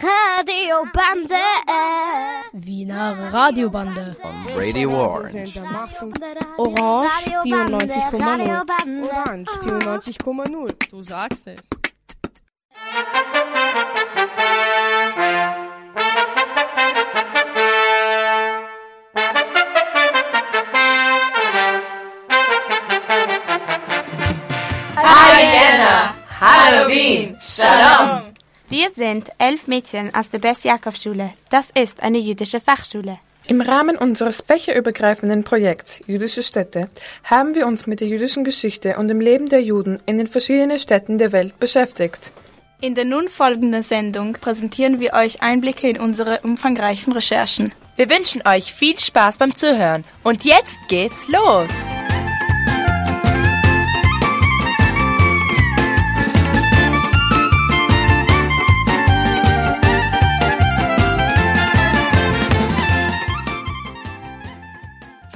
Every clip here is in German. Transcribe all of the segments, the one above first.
Radiobande. Wiener Radiobande. On Radio Orange. Orange 94,0. Radiobande. Orange 94,0. Du sagst es. Wir sind elf Mädchen aus der Bess-Jakob-Schule. Das ist eine jüdische Fachschule. Im Rahmen unseres fächerübergreifenden Projekts Jüdische Städte haben wir uns mit der jüdischen Geschichte und dem Leben der Juden in den verschiedenen Städten der Welt beschäftigt. In der nun folgenden Sendung präsentieren wir euch Einblicke in unsere umfangreichen Recherchen. Wir wünschen euch viel Spaß beim Zuhören. Und jetzt geht's los.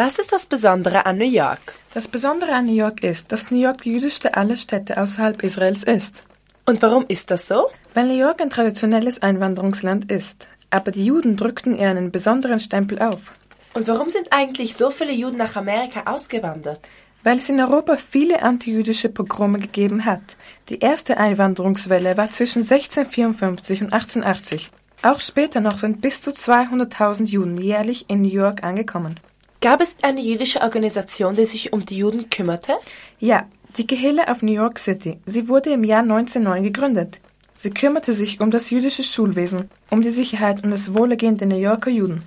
Was ist das Besondere an New York? Das Besondere an New York ist, dass New York die jüdischste aller Städte außerhalb Israels ist. Und warum ist das so? Weil New York ein traditionelles Einwanderungsland ist. Aber die Juden drückten ihr einen besonderen Stempel auf. Und warum sind eigentlich so viele Juden nach Amerika ausgewandert? Weil es in Europa viele antijüdische Pogrome gegeben hat. Die erste Einwanderungswelle war zwischen 1654 und 1880. Auch später noch sind bis zu 200.000 Juden jährlich in New York angekommen. Gab es eine jüdische Organisation, die sich um die Juden kümmerte? Ja, die Gehille auf New York City. Sie wurde im Jahr 1909 gegründet. Sie kümmerte sich um das jüdische Schulwesen, um die Sicherheit und das Wohlergehen der New Yorker Juden.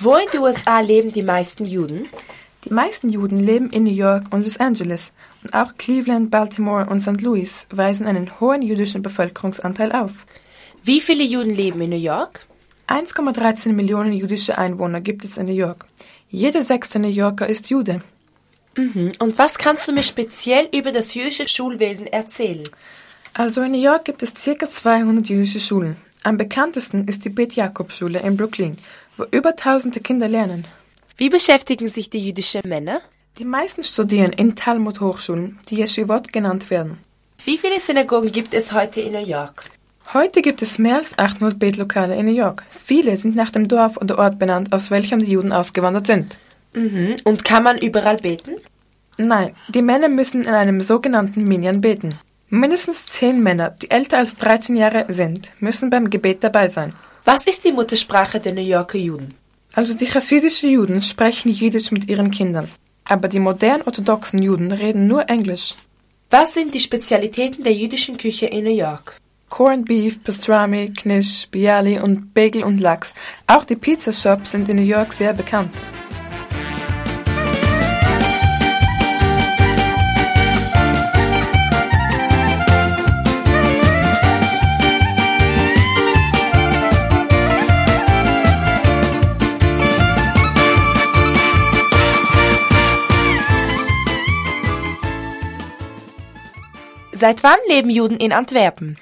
Wo in den USA leben die meisten Juden? Die meisten Juden leben in New York und Los Angeles und auch Cleveland, Baltimore und St. Louis weisen einen hohen jüdischen Bevölkerungsanteil auf. Wie viele Juden leben in New York? 1,13 Millionen jüdische Einwohner gibt es in New York. Jeder sechste New Yorker ist Jude. Mhm. Und was kannst du mir speziell über das jüdische Schulwesen erzählen? Also in New York gibt es ca. 200 jüdische Schulen. Am bekanntesten ist die Bet Jakob Schule in Brooklyn, wo über tausende Kinder lernen. Wie beschäftigen sich die jüdischen Männer? Die meisten studieren in Talmud-Hochschulen, die Yeshivot genannt werden. Wie viele Synagogen gibt es heute in New York? Heute gibt es mehr als 800 Betlokale in New York. Viele sind nach dem Dorf oder Ort benannt, aus welchem die Juden ausgewandert sind. Mhm. Und kann man überall beten? Nein, die Männer müssen in einem sogenannten Minyan beten. Mindestens zehn Männer, die älter als 13 Jahre sind, müssen beim Gebet dabei sein. Was ist die Muttersprache der New Yorker Juden? Also die chassidischen Juden sprechen Jiddisch mit ihren Kindern. Aber die modern orthodoxen Juden reden nur Englisch. Was sind die Spezialitäten der jüdischen Küche in New York? Corned Beef, Pastrami, Knish, Bialy und Bagel und Lachs. Auch die Pizzashops sind in New York sehr bekannt. Seit wann leben Juden in Antwerpen?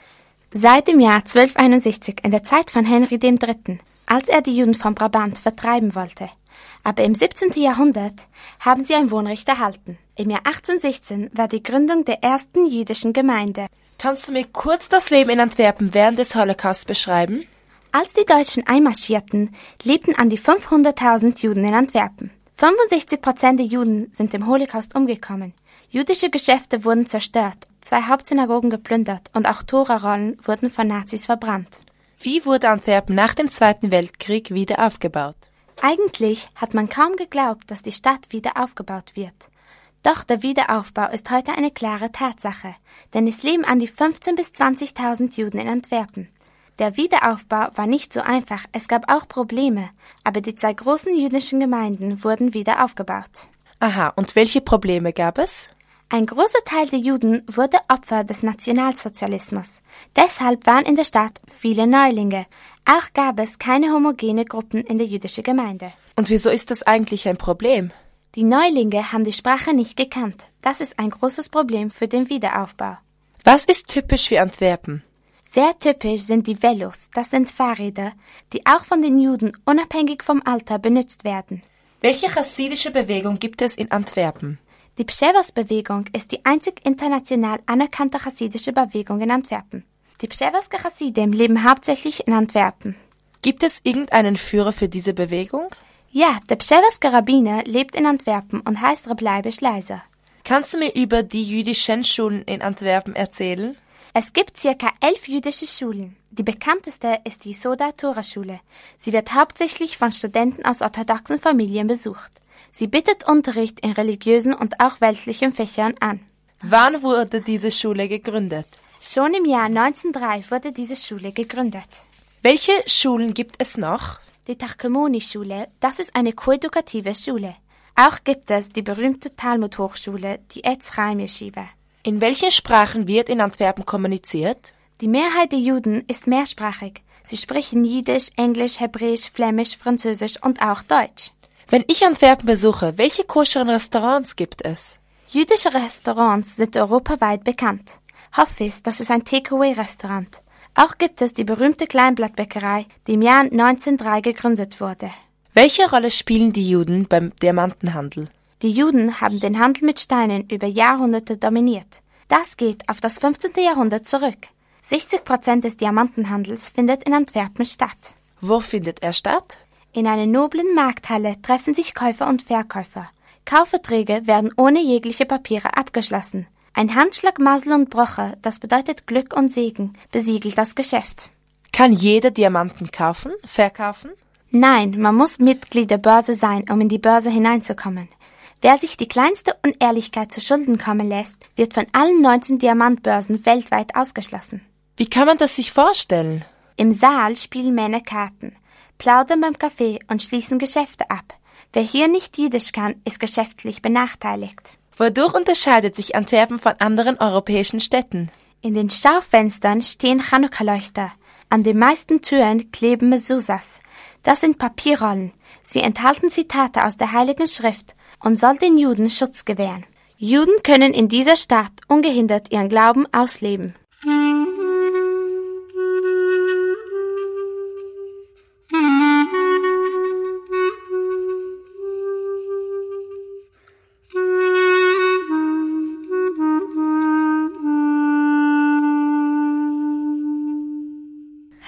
Seit dem Jahr 1261, in der Zeit von Henry III., als er die Juden vom Brabant vertreiben wollte. Aber im 17. Jahrhundert haben sie ein Wohnrecht erhalten. Im Jahr 1816 war die Gründung der ersten jüdischen Gemeinde. Kannst du mir kurz das Leben in Antwerpen während des Holocaust beschreiben? Als die Deutschen einmarschierten, lebten an die 500.000 Juden in Antwerpen. 65 Prozent der Juden sind im Holocaust umgekommen. Jüdische Geschäfte wurden zerstört, zwei Hauptsynagogen geplündert und auch Torarollen wurden von Nazis verbrannt. Wie wurde Antwerpen nach dem Zweiten Weltkrieg wieder aufgebaut? Eigentlich hat man kaum geglaubt, dass die Stadt wieder aufgebaut wird. Doch der Wiederaufbau ist heute eine klare Tatsache, denn es leben an die 15.000 bis 20.000 Juden in Antwerpen. Der Wiederaufbau war nicht so einfach, es gab auch Probleme, aber die zwei großen jüdischen Gemeinden wurden wieder aufgebaut. Aha, und welche Probleme gab es? Ein großer Teil der Juden wurde Opfer des Nationalsozialismus. Deshalb waren in der Stadt viele Neulinge. Auch gab es keine homogene Gruppen in der jüdischen Gemeinde. Und wieso ist das eigentlich ein Problem? Die Neulinge haben die Sprache nicht gekannt. Das ist ein großes Problem für den Wiederaufbau. Was ist typisch für Antwerpen? Sehr typisch sind die Velos, das sind Fahrräder, die auch von den Juden unabhängig vom Alter benutzt werden. Welche chassidische Bewegung gibt es in Antwerpen? Die Pschewos-Bewegung ist die einzig international anerkannte chassidische Bewegung in Antwerpen. Die Pschewerske Chassidim leben hauptsächlich in Antwerpen. Gibt es irgendeinen Führer für diese Bewegung? Ja, der Pschewerske Rabbiner lebt in Antwerpen und heißt Rebleibe Schleiser. Kannst du mir über die jüdischen Schulen in Antwerpen erzählen? Es gibt circa elf jüdische Schulen. Die bekannteste ist die Soda Tora Schule. Sie wird hauptsächlich von Studenten aus orthodoxen Familien besucht. Sie bietet Unterricht in religiösen und auch weltlichen Fächern an. Wann wurde diese Schule gegründet? Schon im Jahr 1903 wurde diese Schule gegründet. Welche Schulen gibt es noch? Die Tarkemoni-Schule, das ist eine koedukative Schule. Auch gibt es die berühmte Talmud-Hochschule, die Etz Chaim Yeshiva. In welchen Sprachen wird in Antwerpen kommuniziert? Die Mehrheit der Juden ist mehrsprachig. Sie sprechen Jiddisch, Englisch, Hebräisch, Flämisch, Französisch und auch Deutsch. Wenn ich Antwerpen besuche, welche koscheren Restaurants gibt es? Jüdische Restaurants sind europaweit bekannt. Hoffis, das ist ein Takeaway-Restaurant. Auch gibt es die berühmte Kleinblattbäckerei, die im Jahr 1903 gegründet wurde. Welche Rolle spielen die Juden beim Diamantenhandel? Die Juden haben den Handel mit Steinen über Jahrhunderte dominiert. Das geht auf das 15. Jahrhundert zurück. 60 Prozent des Diamantenhandels findet in Antwerpen statt. Wo findet er statt? In einer noblen Markthalle treffen sich Käufer und Verkäufer. Kaufverträge werden ohne jegliche Papiere abgeschlossen. Ein Handschlag Masel und Broche, das bedeutet Glück und Segen, besiegelt das Geschäft. Kann jeder Diamanten kaufen, verkaufen? Nein, man muss Mitglied der Börse sein, um in die Börse hineinzukommen. Wer sich die kleinste Unehrlichkeit zu Schulden kommen lässt, wird von allen 19 Diamantbörsen weltweit ausgeschlossen. Wie kann man das sich vorstellen? Im Saal spielen Männer Karten, plaudern beim Kaffee und schließen Geschäfte ab. Wer hier nicht Jiddisch kann, ist geschäftlich benachteiligt. Wodurch unterscheidet sich Antwerpen von anderen europäischen Städten? In den Schaufenstern stehen Chanukka-Leuchter. An den meisten Türen kleben Mezuzas. Das sind Papierrollen. Sie enthalten Zitate aus der Heiligen Schrift und soll den Juden Schutz gewähren. Juden können in dieser Stadt ungehindert ihren Glauben ausleben.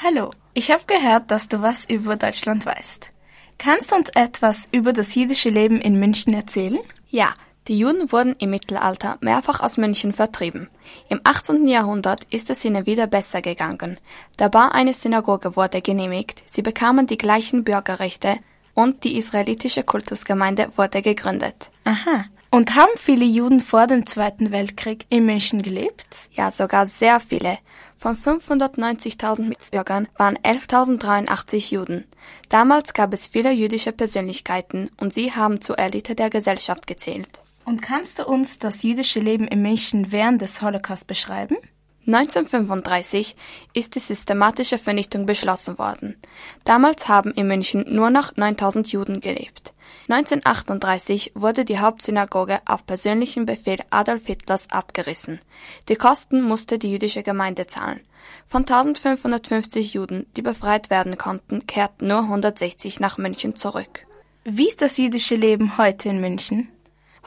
Hallo, ich habe gehört, dass du was über Deutschland weißt. Kannst du uns etwas über das jüdische Leben in München erzählen? Ja, die Juden wurden im Mittelalter mehrfach aus München vertrieben. Im 18. Jahrhundert ist es ihnen wieder besser gegangen. Der Bau einer Synagoge wurde genehmigt, sie bekamen die gleichen Bürgerrechte und die israelitische Kultusgemeinde wurde gegründet. Aha. Und haben viele Juden vor dem Zweiten Weltkrieg in München gelebt? Ja, sogar sehr viele. Von 590.000 Mitbürgern waren 11.083 Juden. Damals gab es viele jüdische Persönlichkeiten und sie haben zur Elite der Gesellschaft gezählt. Und kannst du uns das jüdische Leben in München während des Holocaust beschreiben? 1935 ist die systematische Vernichtung beschlossen worden. Damals haben in München nur noch 9000 Juden gelebt. 1938 wurde die Hauptsynagoge auf persönlichen Befehl Adolf Hitlers abgerissen. Die Kosten musste die jüdische Gemeinde zahlen. Von 1550 Juden, die befreit werden konnten, kehrten nur 160 nach München zurück. Wie ist das jüdische Leben heute in München?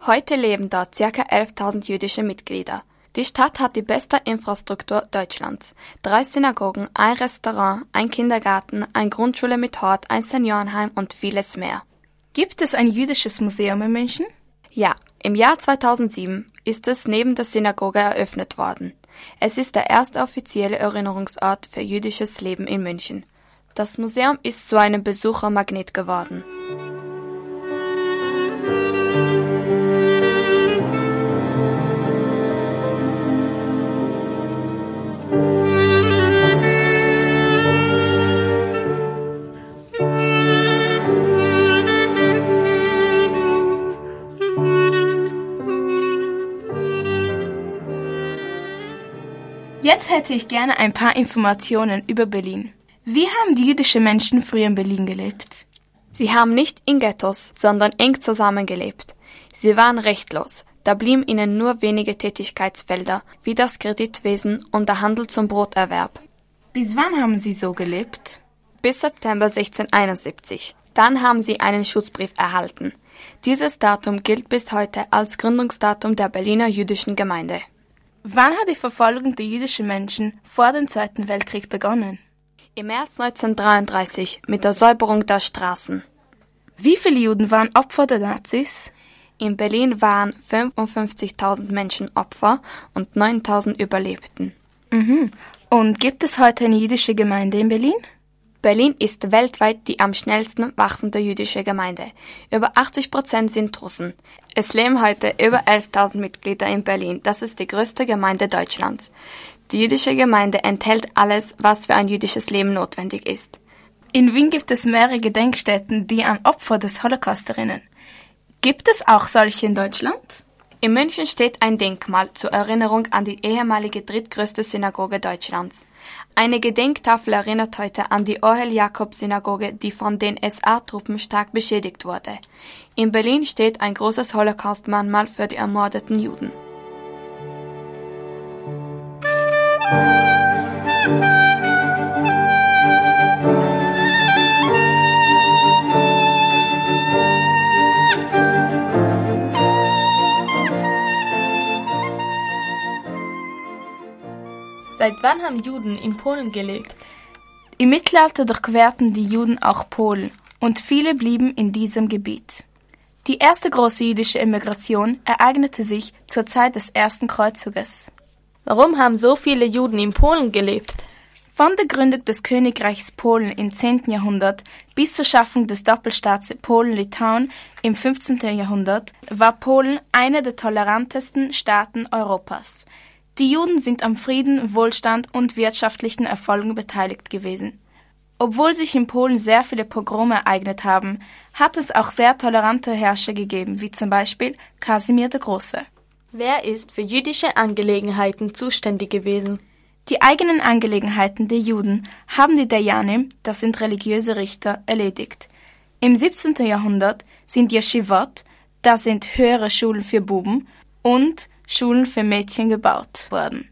Heute leben dort ca. 11.000 jüdische Mitglieder. Die Stadt hat die beste Infrastruktur Deutschlands. Drei Synagogen, ein Restaurant, ein Kindergarten, eine Grundschule mit Hort, ein Seniorenheim und vieles mehr. Gibt es ein jüdisches Museum in München? Ja, im Jahr 2007 ist es neben der Synagoge eröffnet worden. Es ist der erste offizielle Erinnerungsort für jüdisches Leben in München. Das Museum ist zu einem Besuchermagnet geworden. Jetzt hätte ich gerne ein paar Informationen über Berlin. Wie haben die jüdischen Menschen früher in Berlin gelebt? Sie haben nicht in Ghettos, sondern eng zusammengelebt. Sie waren rechtlos. Da blieben ihnen nur wenige Tätigkeitsfelder, wie das Kreditwesen und der Handel zum Broterwerb. Bis wann haben sie so gelebt? Bis September 1671. Dann haben sie einen Schutzbrief erhalten. Dieses Datum gilt bis heute als Gründungsdatum der Berliner jüdischen Gemeinde. Wann hat die Verfolgung der jüdischen Menschen vor dem Zweiten Weltkrieg begonnen? Im März 1933 mit der Säuberung der Straßen. Wie viele Juden waren Opfer der Nazis? In Berlin waren 55.000 Menschen Opfer und 9.000 überlebten. Mhm. Und gibt es heute eine jüdische Gemeinde in Berlin? Berlin ist weltweit die am schnellsten wachsende jüdische Gemeinde. Über 80 Prozent sind Russen. Es leben heute über 11.000 Mitglieder in Berlin. Das ist die größte Gemeinde Deutschlands. Die jüdische Gemeinde enthält alles, was für ein jüdisches Leben notwendig ist. In Wien gibt es mehrere Gedenkstätten, die an Opfer des Holocaust erinnern. Gibt es auch solche in Deutschland? In München steht ein Denkmal zur Erinnerung an die ehemalige drittgrößte Synagoge Deutschlands. Eine Gedenktafel erinnert heute an die Ohel-Jakob-Synagoge, die von den SA-Truppen stark beschädigt wurde. In Berlin steht ein großes Holocaust-Mahnmal für die ermordeten Juden. Seit wann haben Juden in Polen gelebt? Im Mittelalter durchquerten die Juden auch Polen und viele blieben in diesem Gebiet. Die erste große jüdische Emigration ereignete sich zur Zeit des ersten Kreuzzuges. Warum haben so viele Juden in Polen gelebt? Von der Gründung des Königreichs Polen im 10. Jahrhundert bis zur Schaffung des Doppelstaats Polen-Litauen im 15. Jahrhundert war Polen einer der tolerantesten Staaten Europas. Die Juden sind am Frieden, Wohlstand und wirtschaftlichen Erfolgen beteiligt gewesen. Obwohl sich in Polen sehr viele Pogrome ereignet haben, hat es auch sehr tolerante Herrscher gegeben, wie zum Beispiel Kasimir der Große. Wer ist für jüdische Angelegenheiten zuständig gewesen? Die eigenen Angelegenheiten der Juden haben die Dayanim, das sind religiöse Richter, erledigt. Im 17. Jahrhundert sind Yeshivot, das sind höhere Schulen für Buben, und Schulen für Mädchen gebaut worden.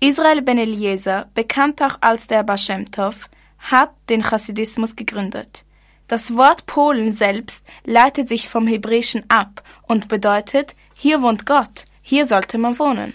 Israel Ben Eliezer, bekannt auch als der Bashem Tov, hat den Chassidismus gegründet. Das Wort Polen selbst leitet sich vom Hebräischen ab und bedeutet, hier wohnt Gott, hier sollte man wohnen.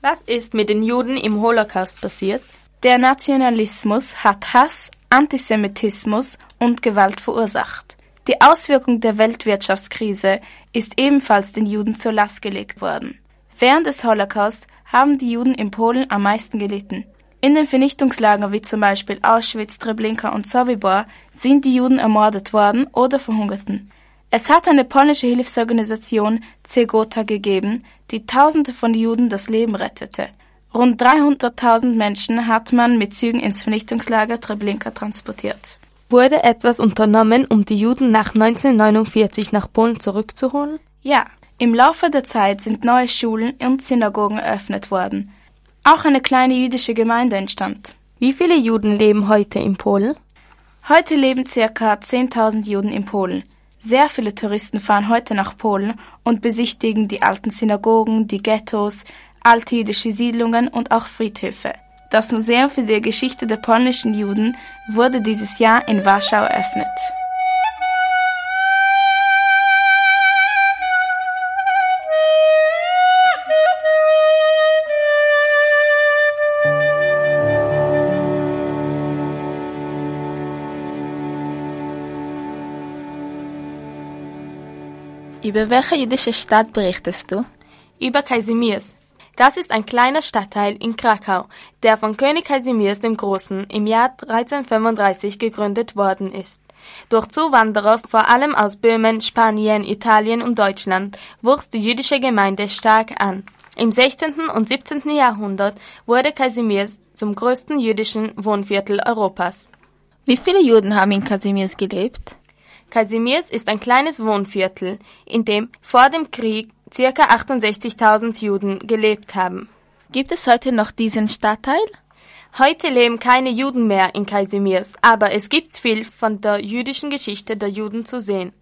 Was ist mit den Juden im Holocaust passiert? Der Nationalismus hat Hass, Antisemitismus und Gewalt verursacht. Die Auswirkung der Weltwirtschaftskrise ist ebenfalls den Juden zur Last gelegt worden. Während des Holocaust haben die Juden in Polen am meisten gelitten. In den Vernichtungslagern wie zum Beispiel Auschwitz, Treblinka und Sobibor sind die Juden ermordet worden oder verhungerten. Es hat eine polnische Hilfsorganisation Zegota gegeben, die Tausende von Juden das Leben rettete. Rund 300.000 Menschen hat man mit Zügen ins Vernichtungslager Treblinka transportiert. Wurde etwas unternommen, um die Juden nach 1949 nach Polen zurückzuholen? Ja, im Laufe der Zeit sind neue Schulen und Synagogen eröffnet worden. Auch eine kleine jüdische Gemeinde entstand. Wie viele Juden leben heute in Polen? Heute leben circa 10.000 Juden in Polen. Sehr viele Touristen fahren heute nach Polen und besichtigen die alten Synagogen, die Ghettos, alte jüdische Siedlungen und auch Friedhöfe. Das Museum für die Geschichte der polnischen Juden wurde dieses Jahr in Warschau eröffnet. Über welche jüdische Stadt berichtest du? Über Kaisimirs. Das ist ein kleiner Stadtteil in Krakau, der von König Kaisimirs dem Großen im Jahr 1335 gegründet worden ist. Durch Zuwanderer, vor allem aus Böhmen, Spanien, Italien und Deutschland, wuchs die jüdische Gemeinde stark an. Im 16. und 17. Jahrhundert wurde Kasimirs zum größten jüdischen Wohnviertel Europas. Wie viele Juden haben in Kasimirs gelebt? Kasimirs ist ein kleines Wohnviertel, in dem vor dem Krieg circa 68.000 Juden gelebt haben. Gibt es heute noch diesen Stadtteil? Heute leben keine Juden mehr in Kaisimirs, aber es gibt viel von der jüdischen Geschichte der Juden zu sehen.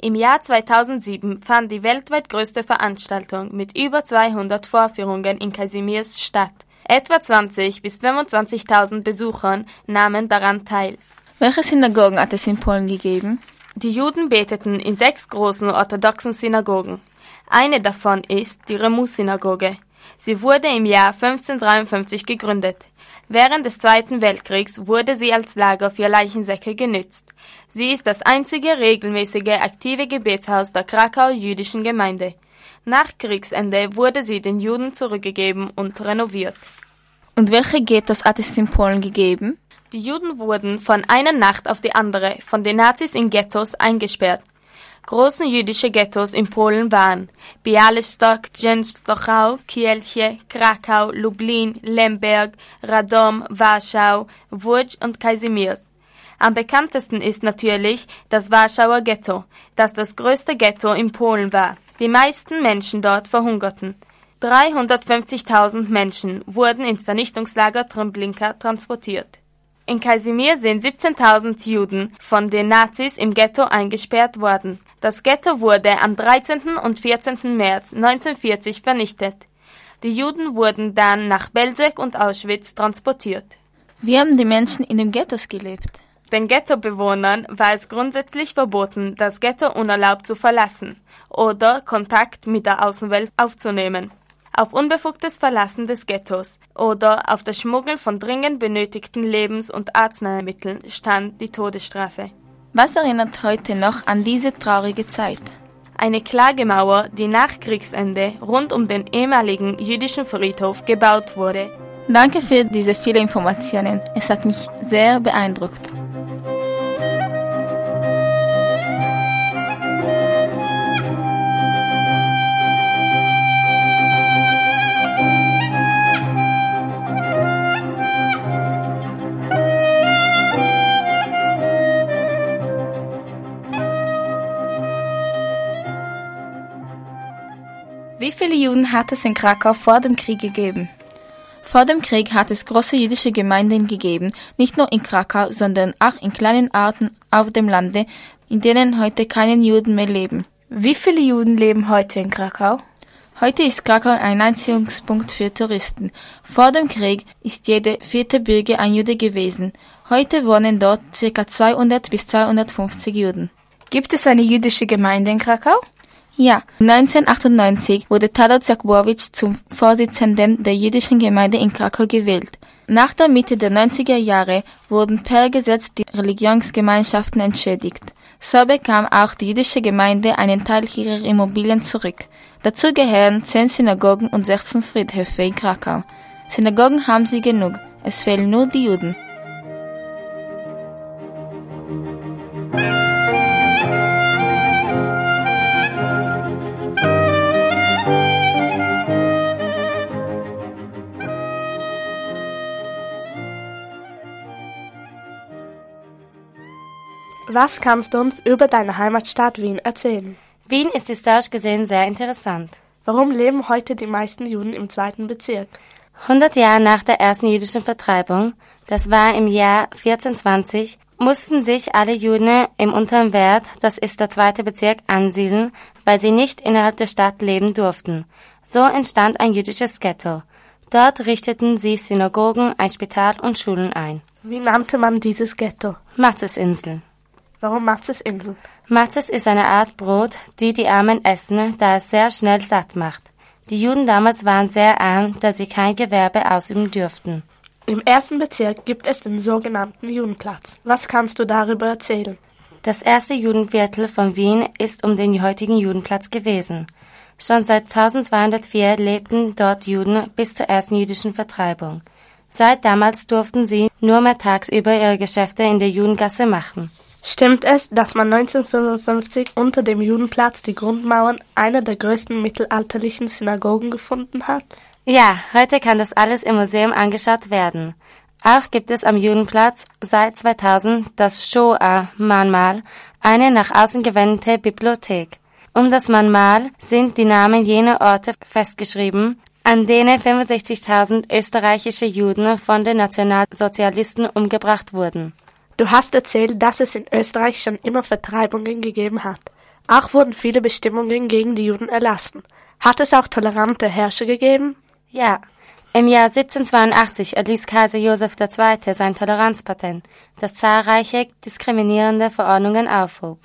Im Jahr 2007 fand die weltweit größte Veranstaltung mit über 200 Vorführungen in Kasimirs statt. Etwa 20 bis 25.000 Besuchern nahmen daran teil. Welche Synagogen hat es in Polen gegeben? Die Juden beteten in sechs großen orthodoxen Synagogen. Eine davon ist die Remus-Synagoge. Sie wurde im Jahr 1553 gegründet. Während des Zweiten Weltkriegs wurde sie als Lager für Leichensäcke genützt. Sie ist das einzige regelmäßige aktive Gebetshaus der Krakauer jüdischen Gemeinde. Nach Kriegsende wurde sie den Juden zurückgegeben und renoviert. Und welche Ghettos hat es in Polen gegeben? Die Juden wurden von einer Nacht auf die andere von den Nazis in Ghettos eingesperrt. Große jüdische Ghettos in Polen waren Bialystok, Częstochow, Kielce, Krakau, Lublin, Lemberg, Radom, Warschau, Łódź und Kazimierz. Am bekanntesten ist natürlich das Warschauer Ghetto, das das größte Ghetto in Polen war. Die meisten Menschen dort verhungerten. 350.000 Menschen wurden ins Vernichtungslager Treblinka transportiert. In Kasimir sind 17.000 Juden von den Nazis im Ghetto eingesperrt worden. Das Ghetto wurde am 13. und 14. März 1940 vernichtet. Die Juden wurden dann nach Belzec und Auschwitz transportiert. Wie haben die Menschen in den Ghettos gelebt? Den Ghettobewohnern war es grundsätzlich verboten, das Ghetto unerlaubt zu verlassen oder Kontakt mit der Außenwelt aufzunehmen auf unbefugtes Verlassen des Ghettos oder auf das Schmuggeln von dringend benötigten Lebens- und Arzneimitteln stand die Todesstrafe. Was erinnert heute noch an diese traurige Zeit? Eine Klagemauer, die nach Kriegsende rund um den ehemaligen jüdischen Friedhof gebaut wurde. Danke für diese vielen Informationen. Es hat mich sehr beeindruckt. Wie viele Juden hat es in Krakau vor dem Krieg gegeben? Vor dem Krieg hat es große jüdische Gemeinden gegeben, nicht nur in Krakau, sondern auch in kleinen Orten auf dem Lande, in denen heute keine Juden mehr leben. Wie viele Juden leben heute in Krakau? Heute ist Krakau ein Anziehungspunkt für Touristen. Vor dem Krieg ist jeder vierte Bürger ein Jude gewesen. Heute wohnen dort ca. 200 bis 250 Juden. Gibt es eine jüdische Gemeinde in Krakau? Ja, 1998 wurde Tadeusz Jakubowicz zum Vorsitzenden der jüdischen Gemeinde in Krakau gewählt. Nach der Mitte der 90er Jahre wurden per Gesetz die Religionsgemeinschaften entschädigt. So bekam auch die jüdische Gemeinde einen Teil ihrer Immobilien zurück. Dazu gehören zehn Synagogen und 16 Friedhöfe in Krakau. Synagogen haben sie genug, es fehlen nur die Juden. Was kannst du uns über deine Heimatstadt Wien erzählen? Wien ist historisch gesehen sehr interessant. Warum leben heute die meisten Juden im zweiten Bezirk? 100 Jahre nach der ersten jüdischen Vertreibung, das war im Jahr 1420, mussten sich alle Juden im unteren Wert, das ist der zweite Bezirk, ansiedeln, weil sie nicht innerhalb der Stadt leben durften. So entstand ein jüdisches Ghetto. Dort richteten sie Synagogen, ein Spital und Schulen ein. Wie nannte man dieses Ghetto? Matzesinsel. Warum Matzesinsel? Matzes ist eine Art Brot, die die Armen essen, da es sehr schnell satt macht. Die Juden damals waren sehr arm, da sie kein Gewerbe ausüben dürften. Im ersten Bezirk gibt es den sogenannten Judenplatz. Was kannst du darüber erzählen? Das erste Judenviertel von Wien ist um den heutigen Judenplatz gewesen. Schon seit 1204 lebten dort Juden bis zur ersten jüdischen Vertreibung. Seit damals durften sie nur mehr tagsüber ihre Geschäfte in der Judengasse machen. Stimmt es, dass man 1955 unter dem Judenplatz die Grundmauern einer der größten mittelalterlichen Synagogen gefunden hat? Ja, heute kann das alles im Museum angeschaut werden. Auch gibt es am Judenplatz seit 2000 das Shoah-Mahnmal, eine nach außen gewendete Bibliothek. Um das Mahnmal sind die Namen jener Orte festgeschrieben, an denen 65.000 österreichische Juden von den Nationalsozialisten umgebracht wurden. Du hast erzählt, dass es in Österreich schon immer Vertreibungen gegeben hat. Auch wurden viele Bestimmungen gegen die Juden erlassen. Hat es auch tolerante Herrscher gegeben? Ja. Im Jahr 1782 erließ Kaiser Joseph II. sein Toleranzpatent, das zahlreiche diskriminierende Verordnungen aufhob.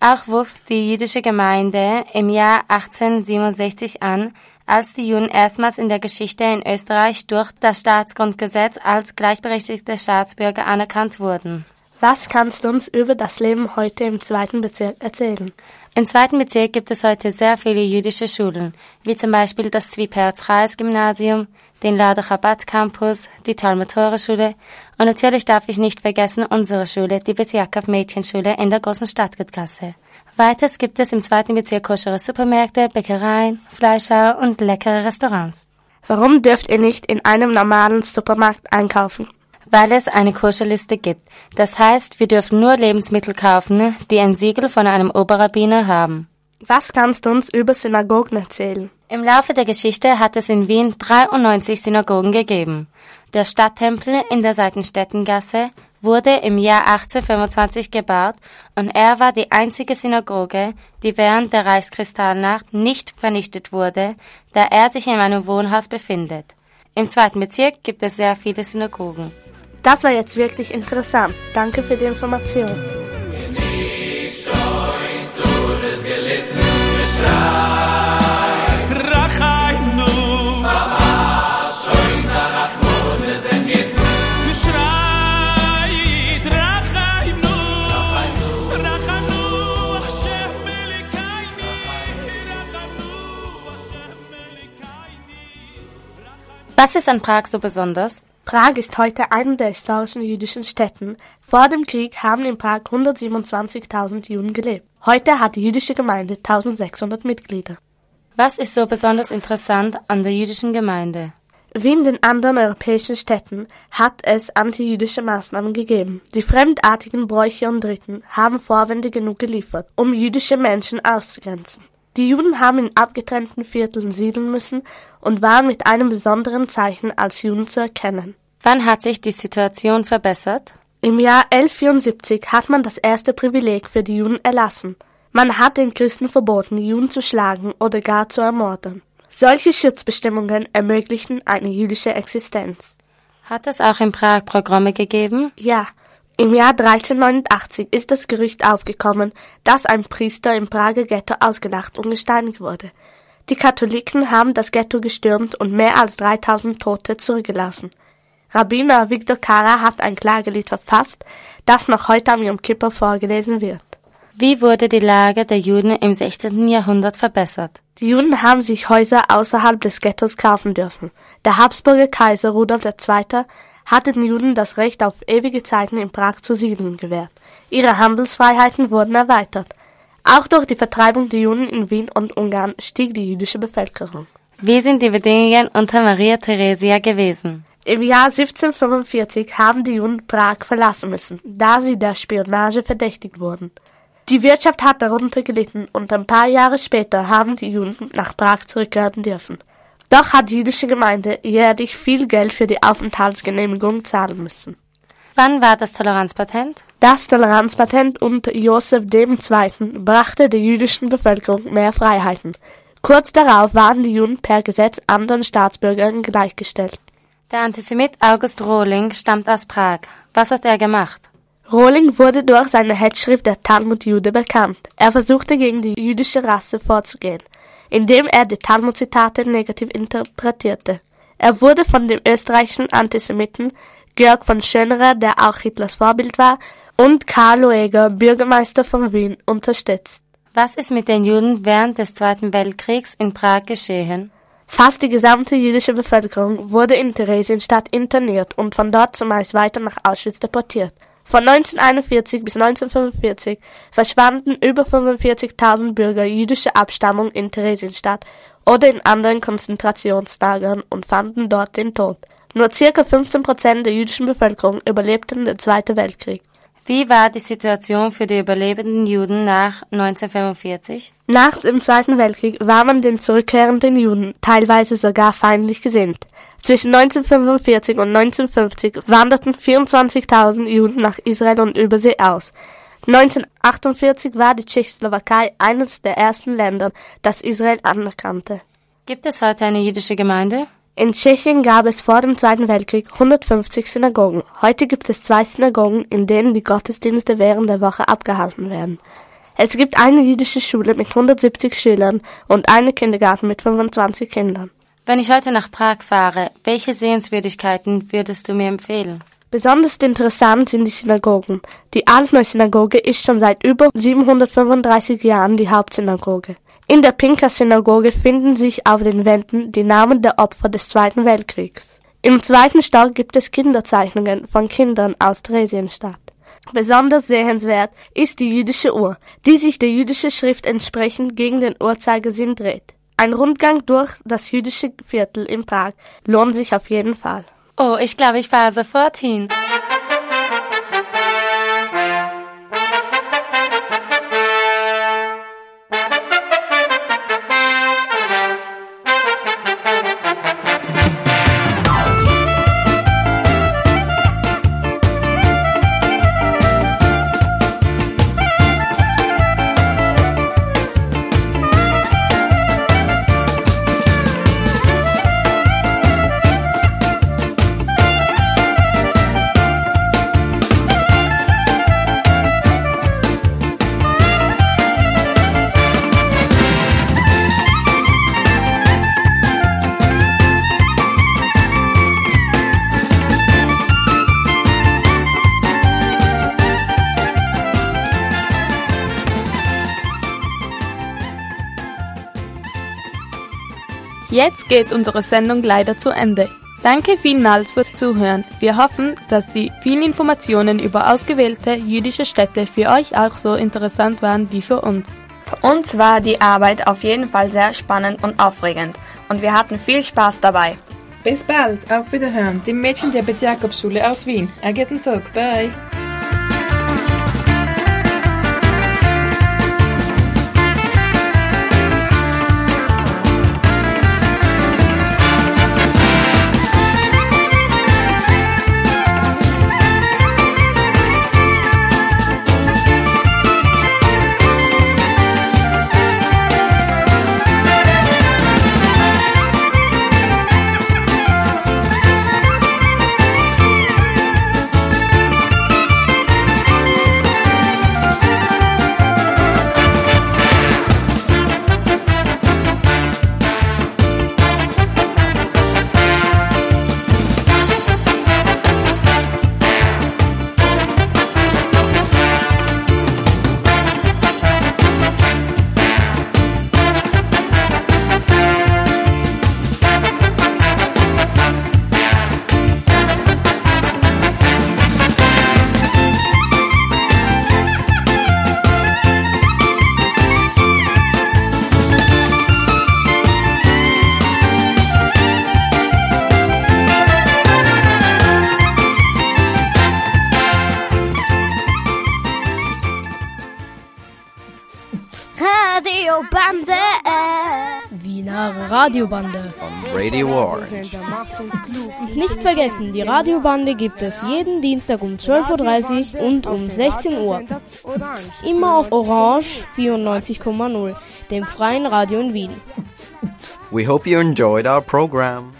Auch wuchs die jüdische Gemeinde im Jahr 1867 an, als die Juden erstmals in der Geschichte in Österreich durch das Staatsgrundgesetz als gleichberechtigte Staatsbürger anerkannt wurden. Was kannst du uns über das Leben heute im zweiten Bezirk erzählen? Im zweiten Bezirk gibt es heute sehr viele jüdische Schulen, wie zum Beispiel das Zwiebherz-Reis-Gymnasium, den Lade Chabad Campus, die Talmud Torah Schule und natürlich darf ich nicht vergessen unsere Schule, die Bet Jakob Mädchenschule in der großen Stadtgutgasse. Weiters gibt es im zweiten Bezirk koschere Supermärkte, Bäckereien, Fleischhauer und leckere Restaurants. Warum dürft ihr nicht in einem normalen Supermarkt einkaufen? Weil es eine Koscherliste gibt. Das heißt, wir dürfen nur Lebensmittel kaufen, die ein Siegel von einem Oberrabbiner haben. Was kannst du uns über Synagogen erzählen? Im Laufe der Geschichte hat es in Wien 93 Synagogen gegeben. Der Stadttempel in der Seitenstädtengasse wurde im Jahr 1825 gebaut und er war die einzige Synagoge, die während der Reichskristallnacht nicht vernichtet wurde, da er sich in einem Wohnhaus befindet. Im zweiten Bezirk gibt es sehr viele Synagogen. Das war jetzt wirklich interessant. Danke für die Information. Was ist an Prag so besonders? Prag ist heute eine der historischen jüdischen Städten. Vor dem Krieg haben in Prag 127.000 Juden gelebt. Heute hat die jüdische Gemeinde 1600 Mitglieder. Was ist so besonders interessant an der jüdischen Gemeinde? Wie in den anderen europäischen Städten hat es antijüdische Maßnahmen gegeben. Die fremdartigen Bräuche und Dritten haben Vorwände genug geliefert, um jüdische Menschen auszugrenzen. Die Juden haben in abgetrennten Vierteln siedeln müssen und waren mit einem besonderen Zeichen als Juden zu erkennen. Wann hat sich die Situation verbessert? Im Jahr 1174 hat man das erste Privileg für die Juden erlassen. Man hat den Christen verboten, die Juden zu schlagen oder gar zu ermorden. Solche Schutzbestimmungen ermöglichten eine jüdische Existenz. Hat es auch in Prag Programme gegeben? Ja, im Jahr 1389 ist das Gerücht aufgekommen, dass ein Priester im Prager Ghetto ausgelacht und gesteinigt wurde. Die Katholiken haben das Ghetto gestürmt und mehr als 3000 Tote zurückgelassen. Rabbiner Viktor Kara hat ein Klagelied verfasst, das noch heute am Yom Kippur vorgelesen wird. Wie wurde die Lage der Juden im 16. Jahrhundert verbessert? Die Juden haben sich Häuser außerhalb des Ghettos kaufen dürfen. Der Habsburger Kaiser Rudolf II hatte den Juden das Recht auf ewige Zeiten in Prag zu siedeln gewährt. Ihre Handelsfreiheiten wurden erweitert. Auch durch die Vertreibung der Juden in Wien und Ungarn stieg die jüdische Bevölkerung. Wie sind die Bedingungen unter Maria Theresia gewesen? Im Jahr 1745 haben die Juden Prag verlassen müssen, da sie der Spionage verdächtigt wurden. Die Wirtschaft hat darunter gelitten und ein paar Jahre später haben die Juden nach Prag zurückkehren dürfen. Doch hat die jüdische Gemeinde jährlich viel Geld für die Aufenthaltsgenehmigung zahlen müssen. Wann war das Toleranzpatent? Das Toleranzpatent unter Josef II. brachte der jüdischen Bevölkerung mehr Freiheiten. Kurz darauf waren die Juden per Gesetz anderen Staatsbürgern gleichgestellt. Der Antisemit August Rohling stammt aus Prag. Was hat er gemacht? Rohling wurde durch seine Hetzschrift der Talmud Jude bekannt. Er versuchte gegen die jüdische Rasse vorzugehen indem er die Talmud-Zitate negativ interpretierte. Er wurde von dem österreichischen Antisemiten Georg von Schönerer, der auch Hitlers Vorbild war, und Karl Lueger, Bürgermeister von Wien, unterstützt. Was ist mit den Juden während des Zweiten Weltkriegs in Prag geschehen? Fast die gesamte jüdische Bevölkerung wurde in Theresienstadt interniert und von dort zumeist weiter nach Auschwitz deportiert. Von 1941 bis 1945 verschwanden über 45.000 Bürger jüdischer Abstammung in Theresienstadt oder in anderen Konzentrationslagern und fanden dort den Tod. Nur circa 15 Prozent der jüdischen Bevölkerung überlebten den Zweiten Weltkrieg. Wie war die Situation für die überlebenden Juden nach 1945? Nach dem Zweiten Weltkrieg war man den zurückkehrenden Juden teilweise sogar feindlich gesinnt. Zwischen 1945 und 1950 wanderten 24.000 Juden nach Israel und Übersee aus. 1948 war die Tschechoslowakei eines der ersten Länder, das Israel anerkannte. Gibt es heute eine jüdische Gemeinde? In Tschechien gab es vor dem Zweiten Weltkrieg 150 Synagogen. Heute gibt es zwei Synagogen, in denen die Gottesdienste während der Woche abgehalten werden. Es gibt eine jüdische Schule mit 170 Schülern und einen Kindergarten mit 25 Kindern. Wenn ich heute nach Prag fahre, welche Sehenswürdigkeiten würdest du mir empfehlen? Besonders interessant sind die Synagogen. Die Altneu-Synagoge ist schon seit über 735 Jahren die Hauptsynagoge. In der Pinka-Synagoge finden sich auf den Wänden die Namen der Opfer des Zweiten Weltkriegs. Im zweiten Stock gibt es Kinderzeichnungen von Kindern aus Theresienstadt. Besonders sehenswert ist die jüdische Uhr, die sich der jüdischen Schrift entsprechend gegen den Uhrzeigersinn dreht. Ein Rundgang durch das jüdische Viertel in Prag lohnt sich auf jeden Fall. Oh, ich glaube, ich fahre sofort hin. Jetzt geht unsere Sendung leider zu Ende. Danke vielmals fürs Zuhören. Wir hoffen, dass die vielen Informationen über ausgewählte jüdische Städte für euch auch so interessant waren wie für uns. Für uns war die Arbeit auf jeden Fall sehr spannend und aufregend und wir hatten viel Spaß dabei. Bis bald, auf Wiederhören. Die Mädchen der Beth Jakobsschule aus Wien. Er geht einen Tag. Bye. Radiobande. On Radio Orange. Nicht vergessen, die Radiobande gibt es jeden Dienstag um 12.30 Uhr und um 16 Uhr. Immer auf Orange 94,0, dem freien Radio in Wien. We hope you enjoyed our program.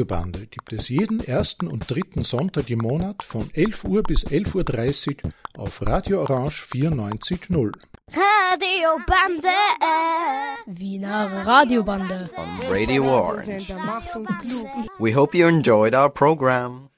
Radiobande gibt es jeden ersten und dritten Sonntag im Monat von 11 Uhr bis 11.30 Uhr auf Radio Orange 94.0. Radiobande. Wiener Radiobande. On Radio Orange. We hope you enjoyed our program.